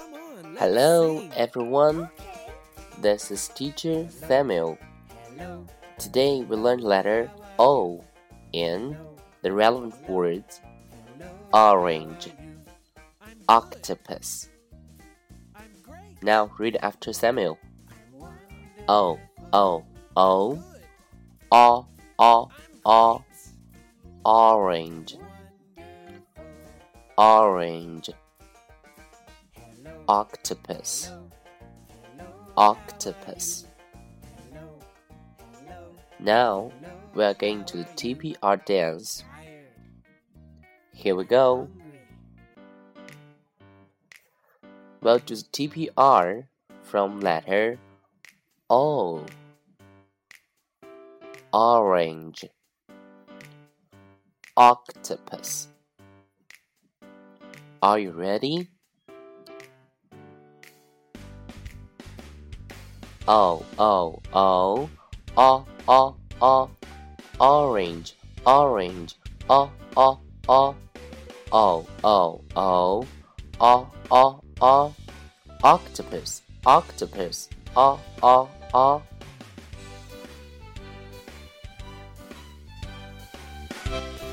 Hello, everyone. This is teacher Samuel. Today we learn letter O in the relevant words orange, octopus. Now read after Samuel. O, O, O, O, O, O, orange, orange, octopus, octopus. Now we are going to TPR dance. Here we go. Well, to the TPR from letter O. Orange. Octopus. Are you ready? O O O O O O Orange Orange O O O O O O O O O Octopus Octopus O O O Thank you.